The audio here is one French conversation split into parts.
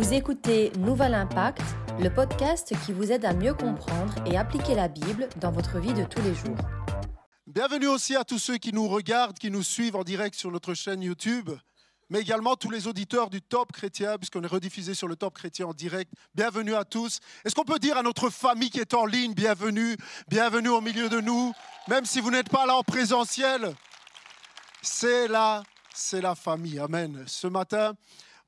Vous écoutez Nouvel Impact, le podcast qui vous aide à mieux comprendre et appliquer la Bible dans votre vie de tous les jours. Bienvenue aussi à tous ceux qui nous regardent, qui nous suivent en direct sur notre chaîne YouTube, mais également tous les auditeurs du Top Chrétien, puisqu'on est rediffusé sur le Top Chrétien en direct. Bienvenue à tous. Est-ce qu'on peut dire à notre famille qui est en ligne, bienvenue, bienvenue au milieu de nous, même si vous n'êtes pas là en présentiel? C'est là, c'est la famille. Amen. Ce matin,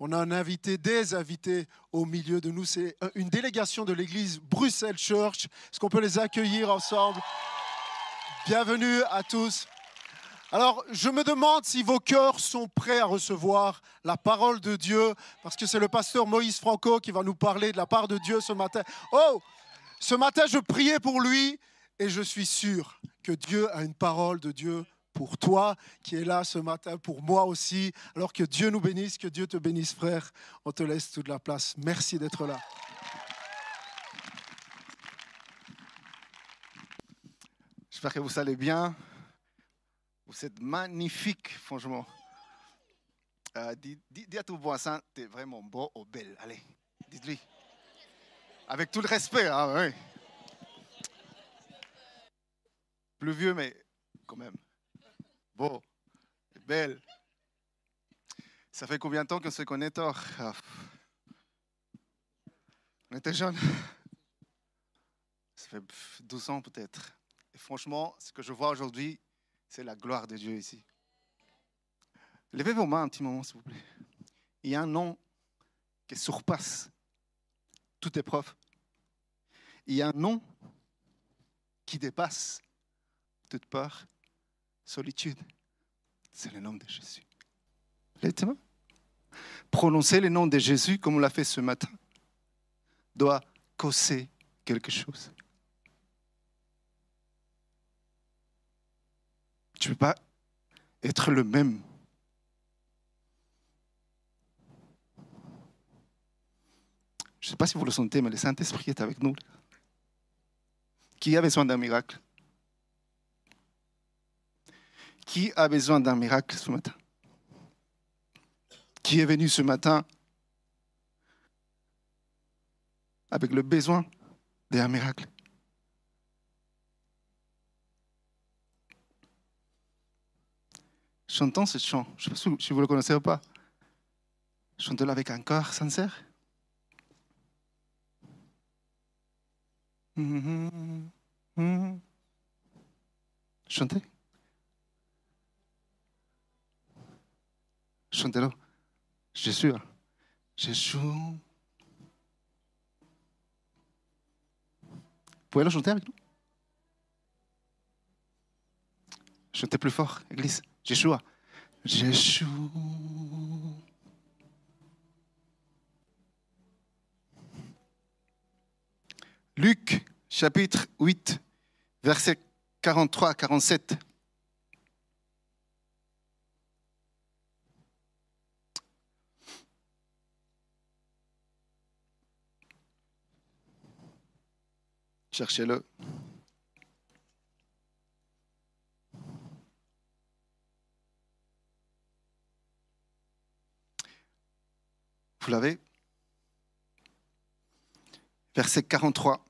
on a un invité, des invités au milieu de nous. C'est une délégation de l'église Bruxelles Church. Est-ce qu'on peut les accueillir ensemble? Bienvenue à tous. Alors, je me demande si vos cœurs sont prêts à recevoir la parole de Dieu, parce que c'est le pasteur Moïse Franco qui va nous parler de la part de Dieu ce matin. Oh, ce matin, je priais pour lui et je suis sûr que Dieu a une parole de Dieu pour toi qui es là ce matin, pour moi aussi. Alors que Dieu nous bénisse, que Dieu te bénisse, frère. On te laisse toute la place. Merci d'être là. J'espère que vous allez bien. Vous êtes magnifique, franchement. Euh, dis, à ton voisin, tu es vraiment beau ou belle. Allez, dites-lui. Avec tout le respect, hein, oui. Plus vieux, mais quand même. Beau, belle. Ça fait combien de temps qu'on se connaît, Thor ah. On était jeunes. Ça fait 12 ans peut-être. Et franchement, ce que je vois aujourd'hui, c'est la gloire de Dieu ici. Levez vos mains un petit moment, s'il vous plaît. Il y a un nom qui surpasse toute épreuve. Il y a un nom qui dépasse toute peur, solitude. C'est le nom de Jésus. Levez Prononcer le nom de Jésus comme on l'a fait ce matin doit causer quelque chose. Tu ne peux pas être le même. Je ne sais pas si vous le sentez, mais le Saint-Esprit est avec nous. Qui a besoin d'un miracle? Qui a besoin d'un miracle ce matin? Qui est venu ce matin avec le besoin d'un miracle? Chantons ce chant. Je ne sais pas si vous le connaissez ou pas. Chantez-le avec un cœur sincère. Chantez. Chantez-le. Jésus. Jésus. Vous pouvez le chanter avec nous? Chantez plus fort, Église. Jésus. Jésus. Luc chapitre 8, versets 43 à 47. Cherchez-le. Vous l'avez? Verset 43.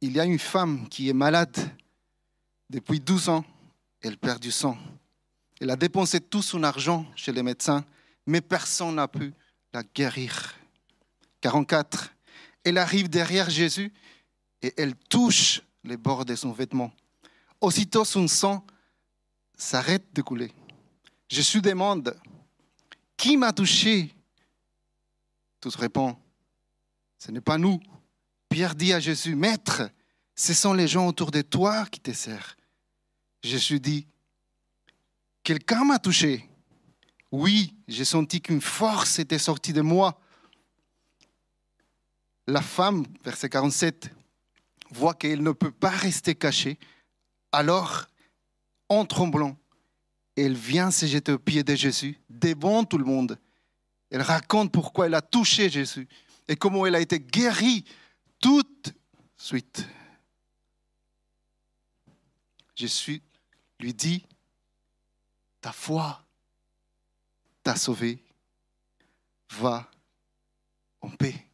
Il y a une femme qui est malade depuis 12 ans. Elle perd du sang. Elle a dépensé tout son argent chez les médecins, mais personne n'a pu la guérir. 44. Elle arrive derrière Jésus et elle touche les bords de son vêtement. Aussitôt son sang s'arrête de couler. Jésus demande, qui m'a touché? Tous répondent, ce n'est pas nous. Pierre dit à Jésus, Maître, ce sont les gens autour de toi qui te servent. Jésus dit, Quelqu'un m'a touché. Oui, j'ai senti qu'une force était sortie de moi. La femme, verset 47, voit qu'elle ne peut pas rester cachée. Alors, en tremblant, elle vient se jeter aux pieds de Jésus, devant tout le monde. Elle raconte pourquoi elle a touché Jésus et comment elle a été guérie tout de suite. Jésus lui dit, ta foi t'a sauvé, va en paix.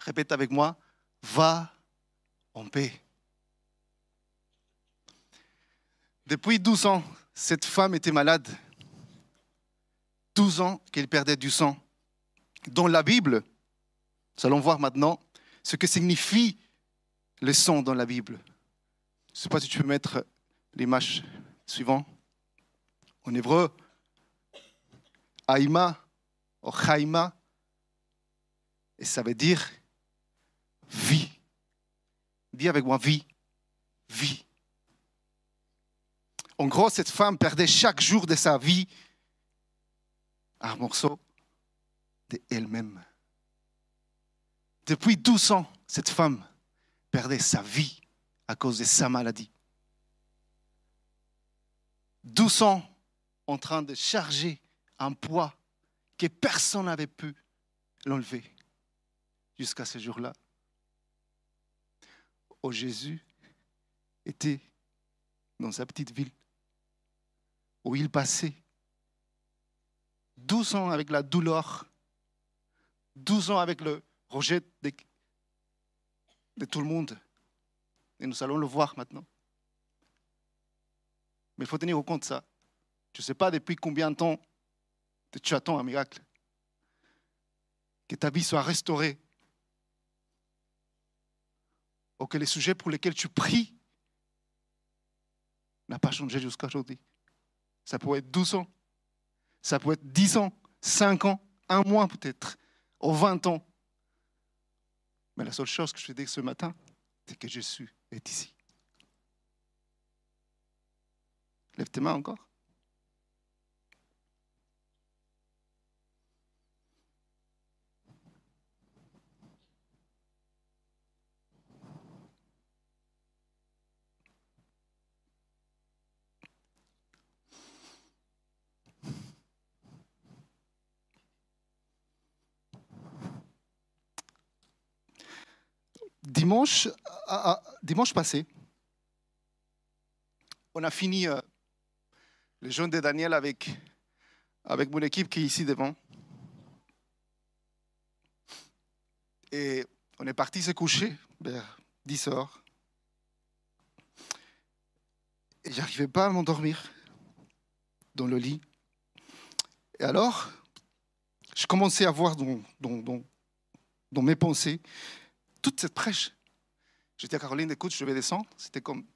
Répète avec moi, va en paix. Depuis 12 ans, cette femme était malade. 12 ans qu'elle perdait du sang. Dans la Bible, nous allons voir maintenant ce que signifie le sang dans la Bible. Je ne sais pas si tu peux mettre l'image suivante. En hébreu, Aïma, ou et ça veut dire vie. Dis avec moi vie, vie. En gros, cette femme perdait chaque jour de sa vie un morceau d'elle-même. Depuis 12 ans, cette femme perdait sa vie à cause de sa maladie. 12 ans en train de charger un poids que personne n'avait pu l'enlever jusqu'à ce jour-là. Où Jésus était dans sa petite ville, où il passait 12 ans avec la douleur, 12 ans avec le rejet de, de tout le monde. Et nous allons le voir maintenant. Mais il faut tenir compte de ça. Je ne sais pas depuis combien de temps tu attends un miracle. Que ta vie soit restaurée. Ou que les sujets pour lesquels tu pries n'a pas changé jusqu'à aujourd'hui. Ça pourrait être 12 ans. Ça peut être 10 ans, 5 ans, un mois peut-être, ou 20 ans. Mais la seule chose que je te dis ce matin, c'est que Jésus est ici. Lève tes mains encore. Dimanche, passé, on a fini euh, le jeûne de Daniel avec, mon équipe qui est ici devant. Et on est parti se coucher vers 10 heures. Et j'arrivais pas à m'endormir dans le lit. Et alors, je commençais à voir dans mes pensées toute cette prêche. J'étais à Caroline, écoute, je vais descendre. C'était comme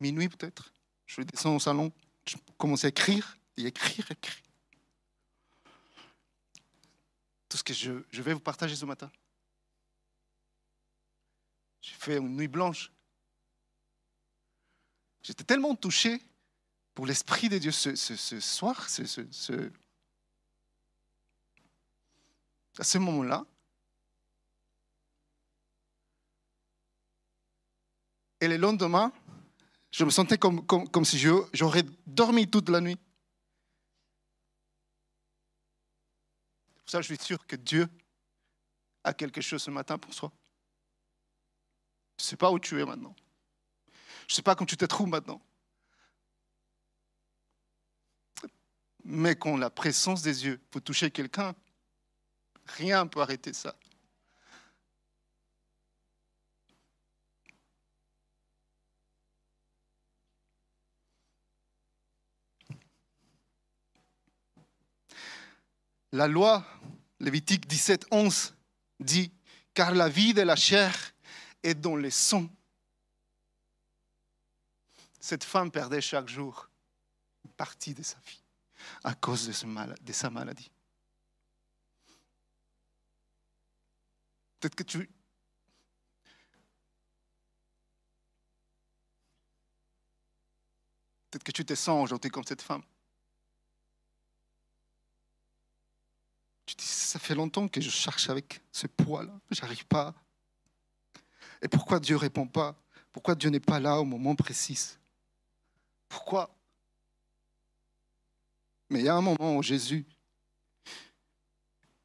minuit peut-être. Je descends au salon, je commençais à écrire, et écrire, écrire. Tout ce que je, vais vous partager ce matin. J'ai fait une nuit blanche. J'étais tellement touché pour l'Esprit de Dieu ce, ce, soir, ce, à ce moment-là. Et le lendemain, je me sentais comme, si j'aurais dormi toute la nuit. Ça, je suis sûr que Dieu a quelque chose ce matin pour soi. Je ne sais pas où tu es maintenant. Je ne sais pas comment tu te trouves maintenant. Mais quand la présence des yeux peut toucher quelqu'un, rien ne peut arrêter ça. La loi Lévitique 17, 11 dit, car la vie de la chair est dans le sang. Cette femme perdait chaque jour une partie de sa vie à cause de, sa maladie. Peut-être que tu... Peut-être que tu te sens aujourd'hui comme cette femme. Tu dis, ça fait longtemps que je cherche avec ce poids-là, j'arrive pas. Et pourquoi Dieu répond pas? Pourquoi Dieu n'est pas là au moment précis? Pourquoi? Mais il y a un moment où Jésus,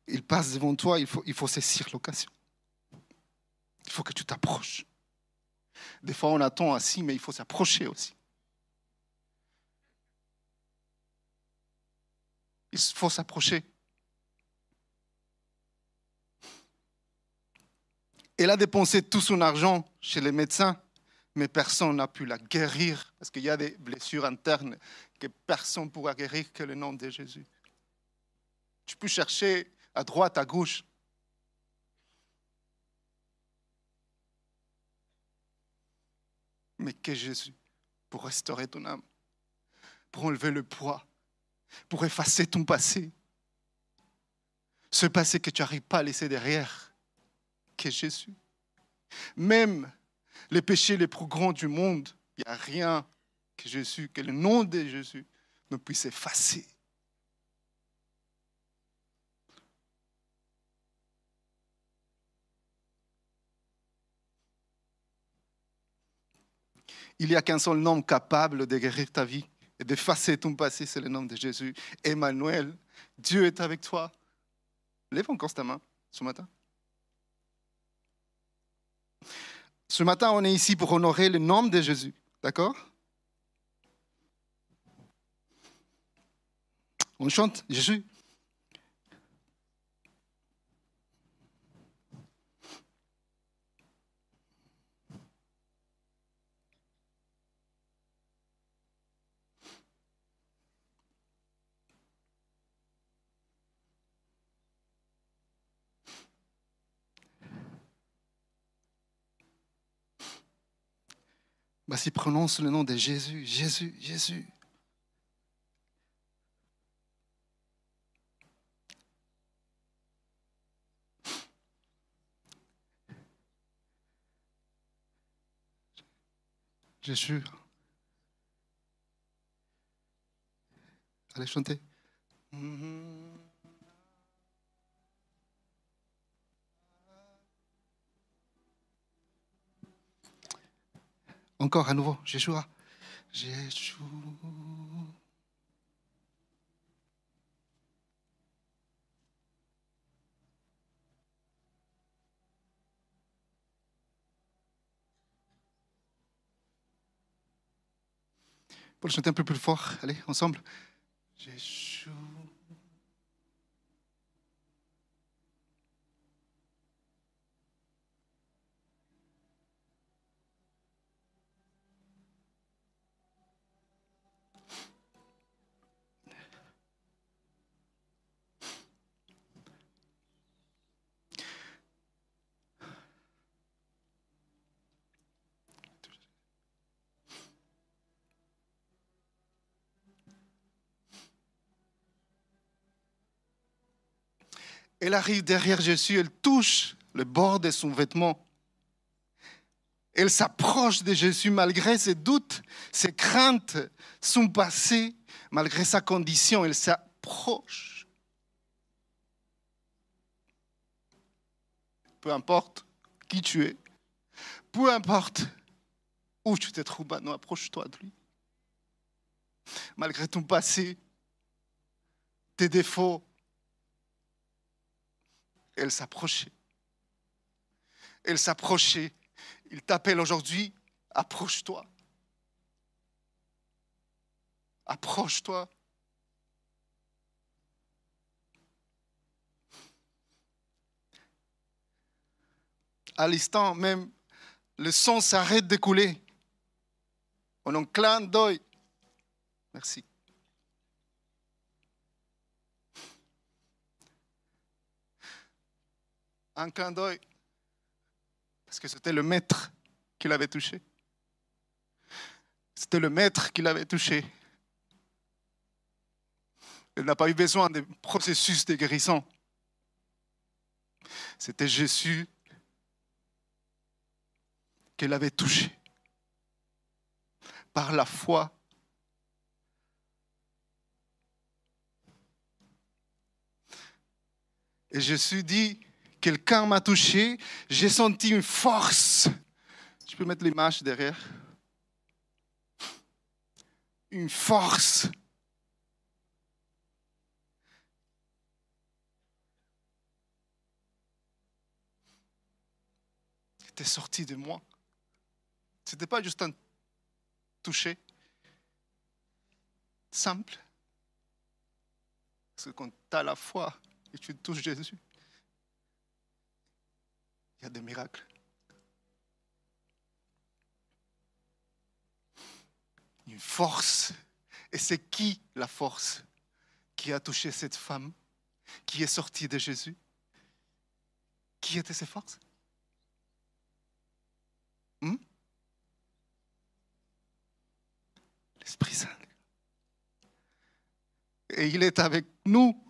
il passe devant toi, il faut, il faut saisir l'occasion. Il faut que tu t'approches. Des fois, on attend assis, mais il faut s'approcher aussi. Il faut s'approcher. Elle a dépensé tout son argent chez les médecins, mais personne n'a pu la guérir parce qu'il y a des blessures internes que personne ne pourra guérir que le nom de Jésus. Tu peux chercher à droite, à gauche. Mais que Jésus pour restaurer ton âme, pour enlever le poids, pour effacer ton passé. Ce passé que tu n'arrives pas à laisser derrière, que Jésus. Même les péchés les plus grands du monde, il n'y a rien que Jésus, que le nom de Jésus ne puisse effacer. Il n'y a qu'un seul nom capable de guérir ta vie et d'effacer ton passé, c'est le nom de Jésus. Emmanuel, Dieu est avec toi. Lève encore ta main ce matin. Ce matin, on est ici pour honorer le nom de Jésus. D'accord? On chante Jésus. Bah, si prononce le nom de Jésus, Jésus, Jésus. Je jure. Allez chanter. Encore à nouveau, Jésus. Jésus. Pour le chanter un peu plus fort, allez, ensemble. Elle arrive derrière Jésus, elle touche le bord de son vêtement. Elle s'approche de Jésus malgré ses doutes, ses craintes, son passé, malgré sa condition, elle s'approche. Peu importe qui tu es, peu importe où tu te trouves maintenant, approche-toi de lui. Malgré ton passé, tes défauts, elle s'approchait. Elle s'approchait. Il t'appelle aujourd'hui, approche-toi. Approche-toi. À l'instant même, le sang s'arrête de couler. On en clin d'œil. Merci. Un clin d'œil, parce que c'était le maître qui l'avait touché. C'était le maître qui l'avait touché. Elle n'a pas eu besoin de processus de guérison. C'était Jésus qu'elle avait touché par la foi. Et Jésus dit, quelqu'un m'a touché, j'ai senti une force. Je peux mettre l'image derrière? Une force. qui était sortie de moi. Ce n'était pas juste un toucher simple. Parce que quand tu as la foi et tu touches Jésus, il y a des miracles. Une force. Et c'est qui la force qui a touché cette femme qui est sortie de Jésus? Qui étaient ses forces? Hmm? L'Esprit Saint. Et il est avec nous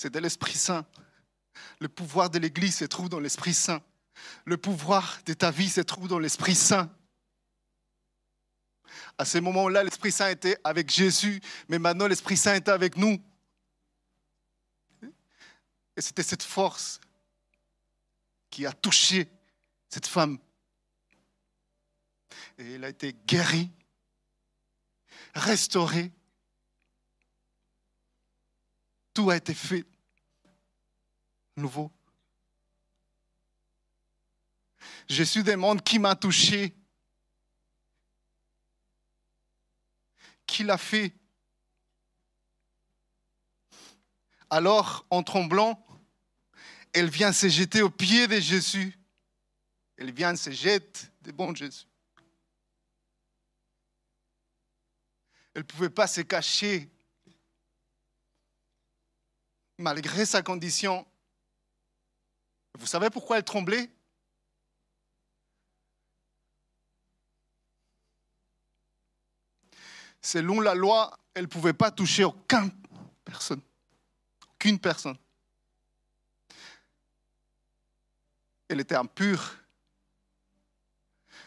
C'est de l'Esprit Saint. Le pouvoir de l'Église se trouve dans l'Esprit Saint. Le pouvoir de ta vie se trouve dans l'Esprit Saint. À ce moment-là, l'Esprit Saint était avec Jésus, mais maintenant l'Esprit Saint est avec nous. Et c'était cette force qui a touché cette femme. Et elle a été guérie, restaurée. Tout a été fait nouveau. Jésus demande qui m'a touché. Qui l'a fait Alors, en tremblant, elle vient se jeter aux pieds de Jésus. Elle vient se jeter de bon Jésus. Elle ne pouvait pas se cacher. Malgré sa condition. Vous savez pourquoi elle tremblait? Selon la loi, elle ne pouvait pas toucher aucune personne. Aucune personne. Elle était impure.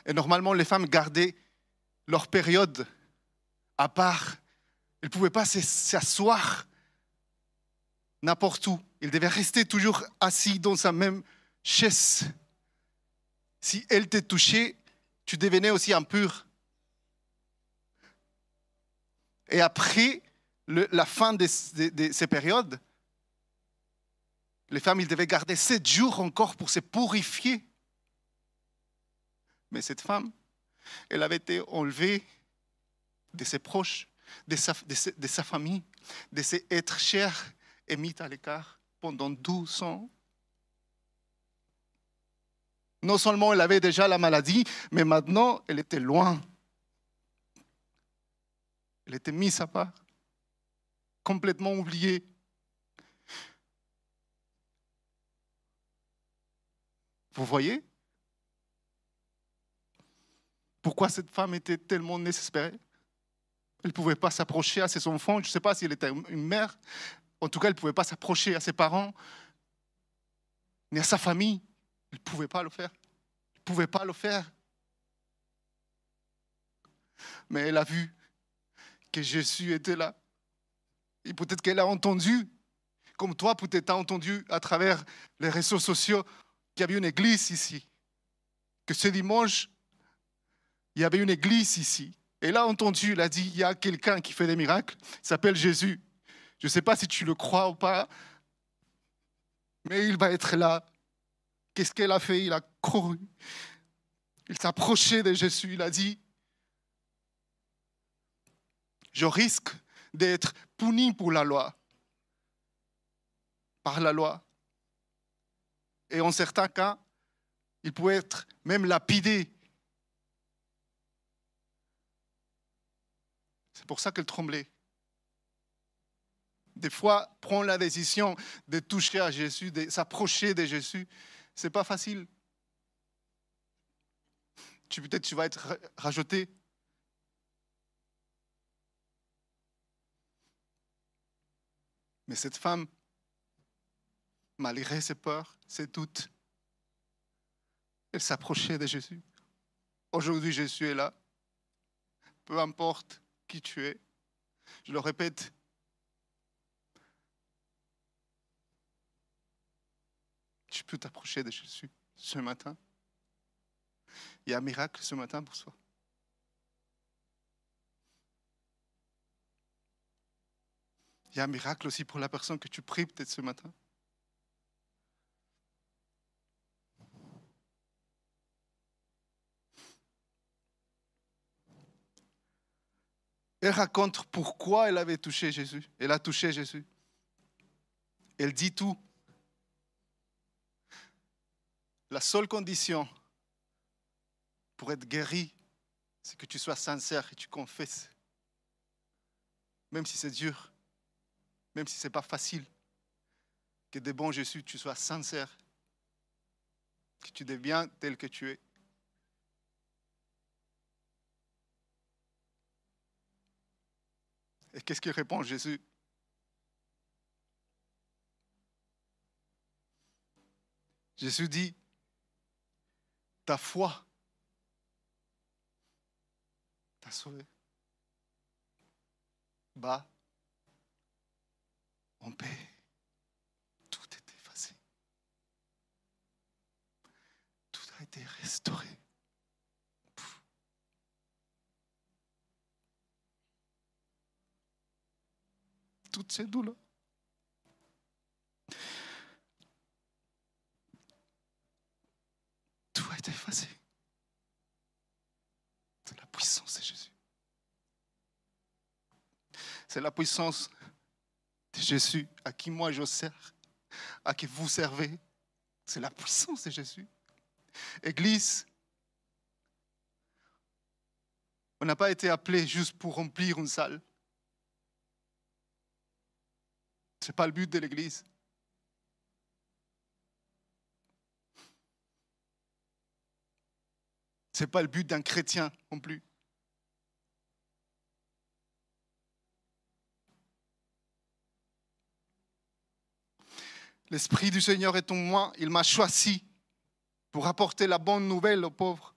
Et normalement, les femmes gardaient leur période à part. Elles ne pouvaient pas s'asseoir n'importe où. Elles devaient rester toujours assis dans sa même chaise. Si elle t'est touchée, tu devenais aussi impur. Et après la fin de, ces périodes, les femmes, ils devaient garder sept jours encore pour se purifier. Mais cette femme, elle avait été enlevée de ses proches, de sa, de sa famille, de ses êtres chers et mise à l'écart pendant 12 ans. Non seulement elle avait déjà la maladie, mais maintenant elle était loin. Elle était mise à part, complètement oubliée. Vous voyez? Pourquoi cette femme était tellement désespérée? Elle ne pouvait pas s'approcher à ses enfants. Je ne sais pas si elle était une mère. En tout cas, elle ne pouvait pas s'approcher à ses parents, ni à sa famille. Elle ne pouvait pas le faire. Elle ne pouvait pas le faire. Mais elle a vu que Jésus était là. Et peut-être qu'elle a entendu, comme toi, peut-être as entendu à travers les réseaux sociaux, qu'il y avait une église ici. Que ce dimanche, il y avait une église ici. Et là, entendu, il a dit, il y a quelqu'un qui fait des miracles, il s'appelle Jésus. Je ne sais pas si tu le crois ou pas, mais il va être là. Qu'est-ce qu'elle a fait? Il a couru. Il s'approchait de Jésus. Il a dit, je risque d'être puni pour la loi, par la loi et en certains cas, il pouvait être même lapidé. C'est pour ça qu'elle tremblait. Des fois, prendre la décision de toucher à Jésus, de s'approcher de Jésus, ce n'est pas facile. Tu, peut-être tu vas être rajouté. Mais cette femme, malgré ses peurs, ses doutes, elle s'approchait de Jésus. Aujourd'hui, Jésus est là. Peu importe qui tu es, je le répète, tu peux t'approcher de Jésus ce matin. Il y a un miracle ce matin pour toi. Il y a un miracle aussi pour la personne que tu pries peut-être ce matin. Elle raconte pourquoi elle avait touché Jésus. Elle a touché Jésus. Elle dit tout. La seule condition pour être guéri, c'est que tu sois sincère et tu confesses. Même si c'est dur, même si ce n'est pas facile, que de bon Jésus, tu sois sincère, que tu deviens tel que tu es. Et qu'est-ce qu'il répond Jésus? Jésus dit, ta foi t'a sauvé. Bas, en paix. Tout est effacé. Tout a été restauré. Toutes ces douleurs. Tout été effacé. C'est la puissance de Jésus. C'est la puissance de Jésus à qui moi je sers, à qui vous servez. C'est la puissance de Jésus. Église, on n'a pas été appelé juste pour remplir une salle. Ce n'est pas le but de l'Église. Ce n'est pas le but d'un chrétien non plus. L'Esprit du Seigneur est en moi, il m'a choisi pour apporter la bonne nouvelle aux pauvres.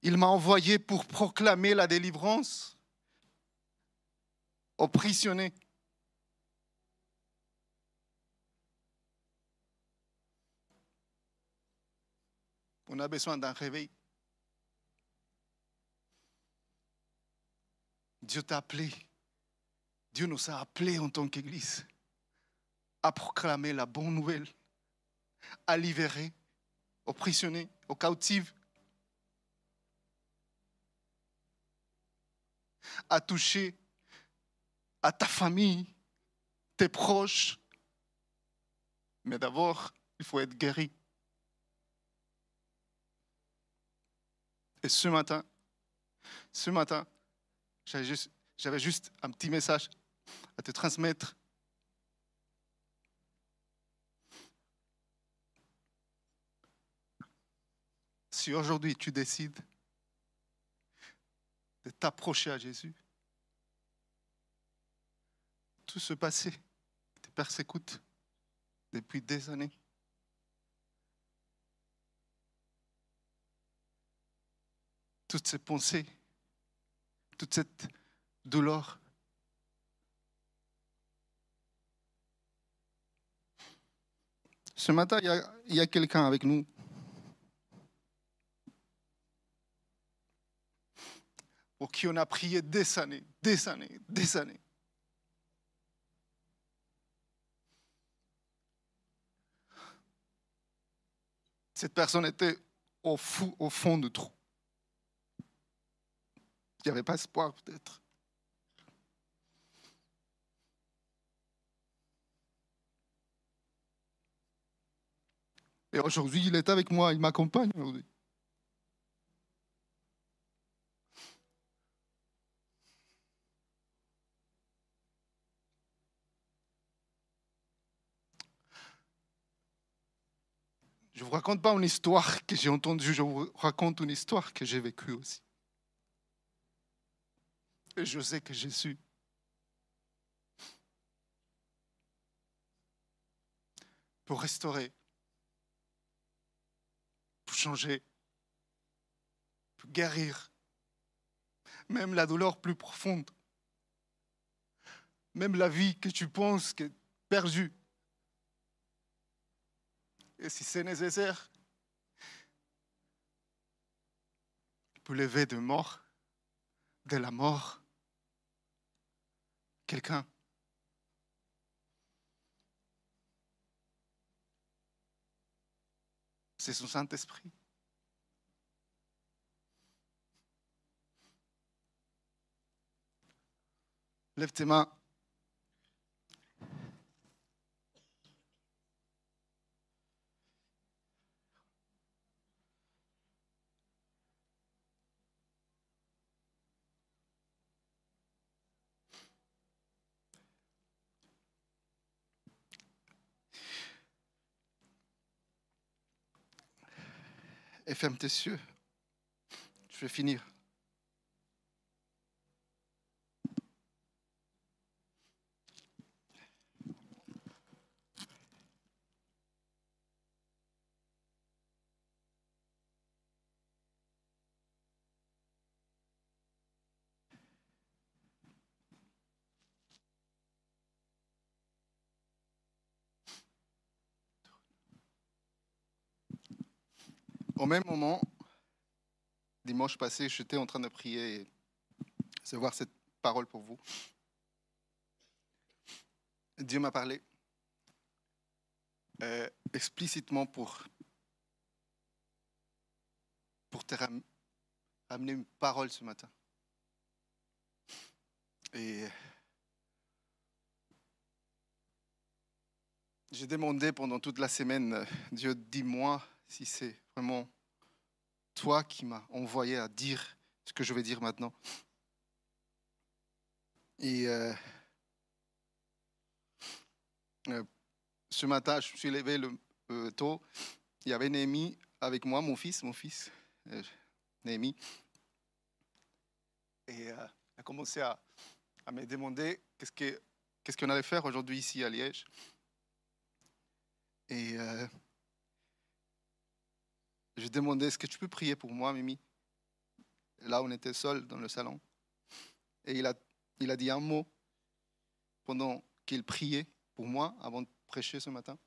Il m'a envoyé pour proclamer la délivrance aux prisonniers. On a besoin d'un réveil. Dieu t'a appelé. Dieu nous a appelés en tant qu'Église à proclamer la bonne nouvelle, à libérer, aux prisonniers, aux cautifs, à toucher à ta famille, tes proches. Mais d'abord, il faut être guéri. Et ce matin, ce matin, j'avais juste, un petit message à te transmettre. Si aujourd'hui tu décides de t'approcher à Jésus, tout ce passé qui te persécute depuis des années, toutes ces pensées, toute cette douleur. Ce matin, il y a, quelqu'un avec nous. Pour qui on a prié des années, des années, des années. Cette personne était au, au fond du trou. Il n'y avait pas espoir peut-être. Et aujourd'hui, il est avec moi, il m'accompagne aujourd'hui. Je ne vous raconte pas une histoire que j'ai entendue, je vous raconte une histoire que j'ai vécue aussi. Et je sais que Jésus pour restaurer, pour changer, pour guérir, même la douleur plus profonde, même la vie que tu penses que perdue. Et si c'est nécessaire, pour lever de mort, de la mort, quelqu'un. C'est son Saint-Esprit. Lève tes mains. Et ferme tes. Je vais finir. Au même moment, dimanche passé, j'étais en train de prier et recevoir cette parole pour vous. Dieu m'a parlé euh, explicitement pour, pour te ram- ramener une parole ce matin. Et j'ai demandé pendant toute la semaine, euh, Dieu, dis-moi si c'est vraiment toi qui m'as envoyé à dire ce que je vais dire maintenant. Et euh, euh, ce matin, je me suis levé le, euh, tôt. Il y avait Néhémie avec moi, mon fils, mon fils, euh, Néhémie. Et il a commencé à, me demander qu'est-ce que- qu'est-ce qu'on allait faire aujourd'hui ici à Liège. Et je demandais, est-ce que tu peux prier pour moi, Mimi? Là, on était seuls dans le salon. Et il a, il a dit un mot pendant qu'il priait pour moi avant de prêcher ce matin.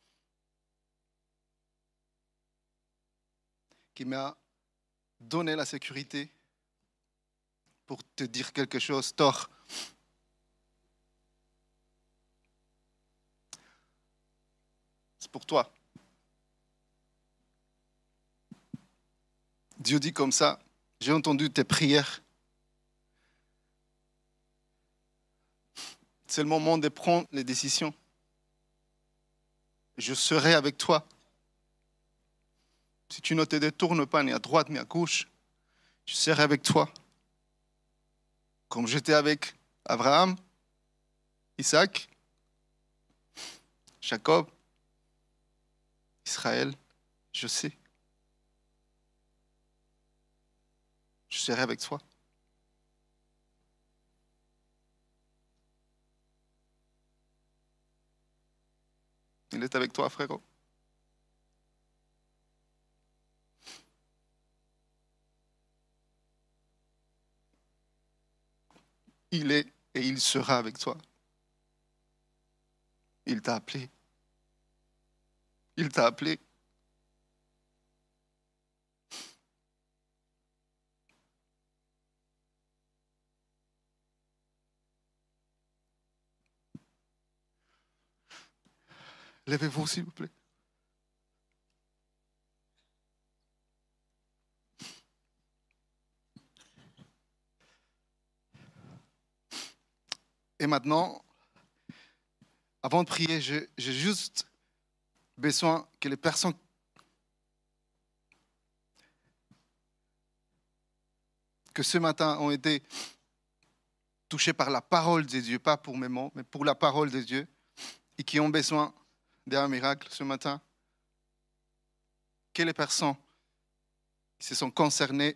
Qui m'a donné la sécurité pour te dire quelque chose, Thor. C'est pour toi. Dieu dit comme ça, j'ai entendu tes prières. C'est le moment de prendre les décisions. Je serai avec toi. Si tu ne te détournes pas ni à droite ni à gauche, je serai avec toi. Comme j'étais avec Abraham, Isaac, Jacob, Israël, je sais. Je serai avec toi. Il est avec toi, frérot. Il est et il sera avec toi. Il t'a appelé. Il t'a appelé. Levez-vous, s'il vous plaît. Et maintenant, avant de prier, j'ai juste besoin que les personnes que ce matin ont été touchées par la parole de Dieu, pas pour mes mots, mais pour la parole de Dieu, et qui ont besoin d'un miracle ce matin, que les personnes se sont concernées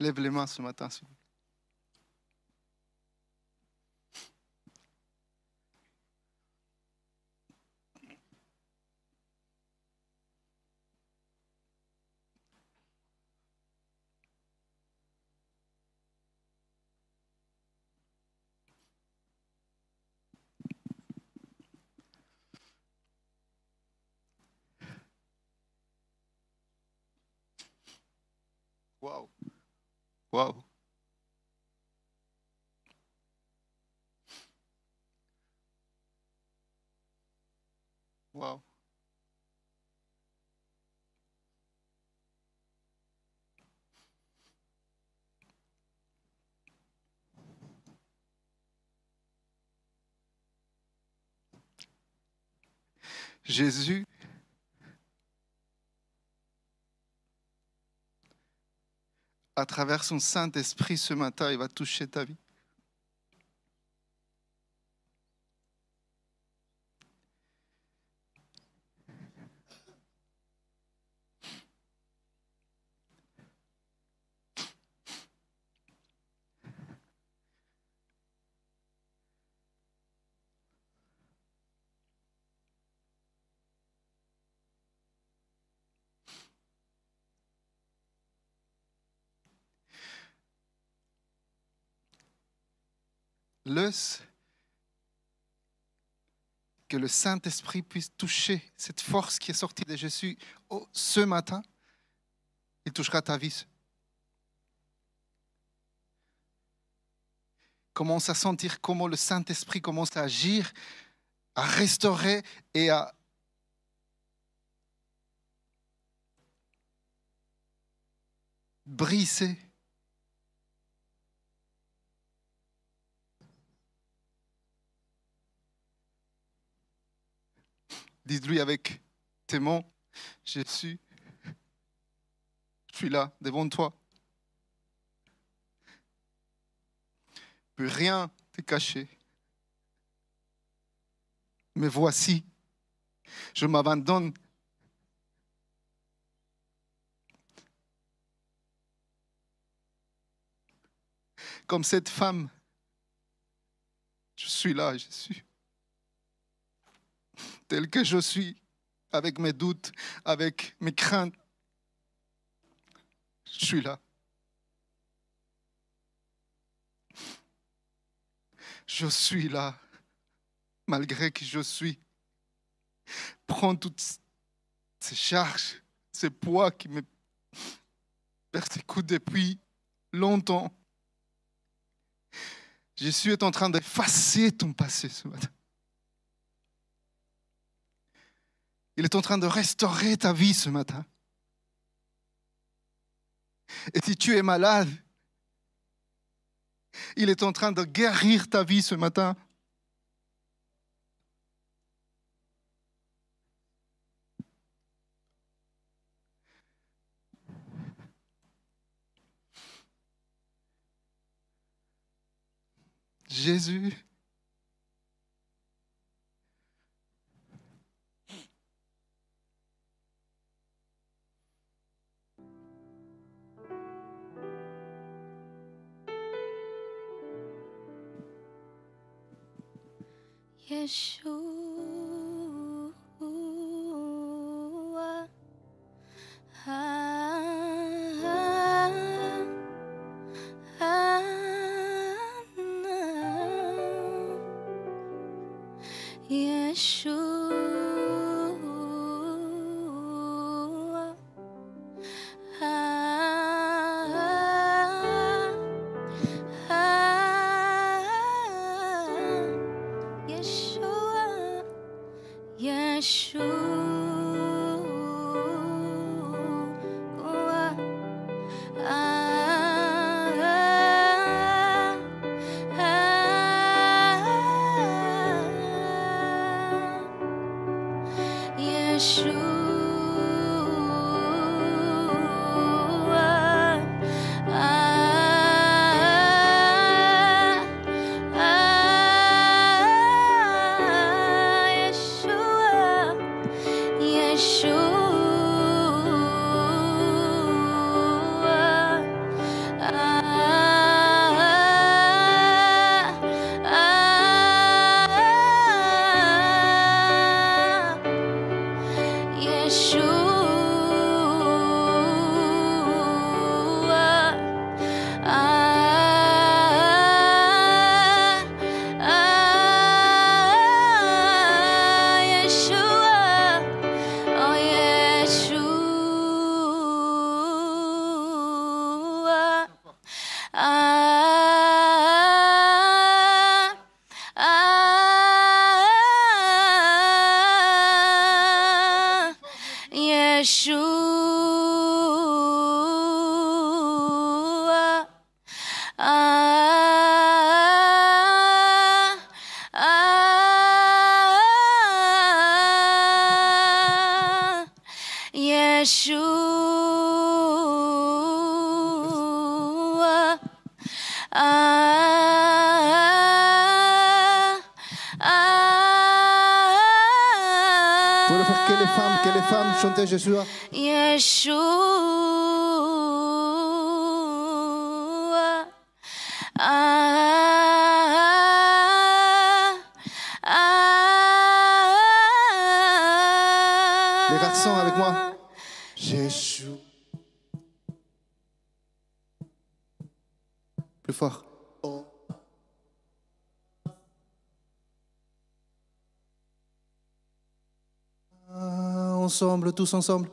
lèvent les mains ce matin. s'il vous plaît. Jésus à travers son Saint-Esprit ce matin, il va toucher ta vie. Que le Saint-Esprit puisse toucher cette force qui est sortie de Jésus ce matin. Il touchera ta vie. Commence à sentir comment le Saint-Esprit commence à agir, à restaurer et à briser Dites-lui avec tes mots, Jésus, je suis là devant toi. Plus rien t'est caché. Mais voici, je m'abandonne. Comme cette femme, je suis là, Jésus tel que je suis, avec mes doutes, avec mes craintes. Je suis là. Je suis là, malgré que je suis. Prends toutes ces charges, ces poids qui me persécutent depuis longtemps. Jésus est en train d'effacer ton passé ce matin. Il est en train de restaurer ta vie ce matin. Et si tu es malade, il est en train de guérir ta vie ce matin. Jésus Ah, ah, Pour le faire que les femmes, que les femmes chantent. Yeshua. Ah, ah, Les garçons avec moi. Jésus. Ensemble, tous ensemble.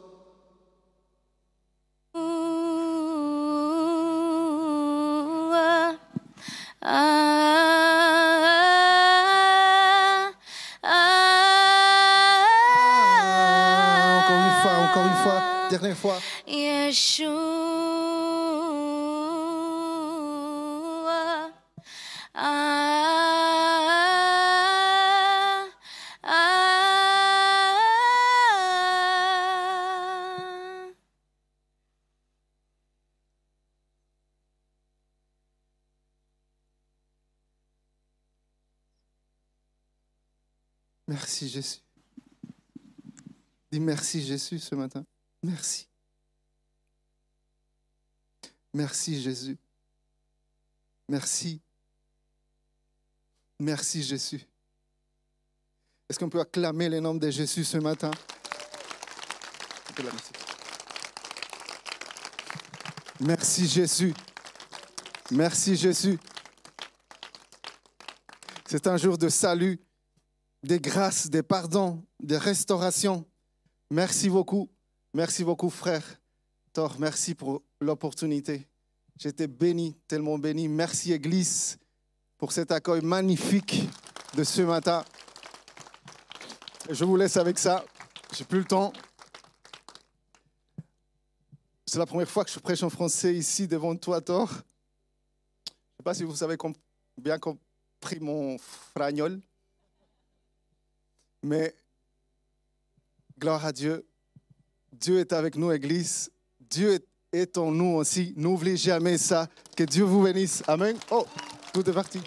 Merci Jésus. Dis merci Jésus ce matin. Merci. Merci Jésus. Merci. Merci Jésus. Est-ce qu'on peut acclamer les noms de Jésus ce matin? Merci Jésus. Merci Jésus. C'est un jour de salut, des grâces, des pardons, des restaurations. Merci beaucoup. Merci beaucoup, frère. Thor, merci pour l'opportunité. J'étais béni, tellement béni. Merci, Église, pour cet accueil magnifique de ce matin. Je vous laisse avec ça. J'ai plus le temps. C'est la première fois que je prêche en français ici devant toi, Thor. Je ne sais pas si vous avez bien compris mon fragnol. Mais gloire à Dieu. Dieu est avec nous, Église. Dieu est- en nous aussi. N'oubliez jamais ça. Que Dieu vous bénisse. Amen. Oh, tout est parti.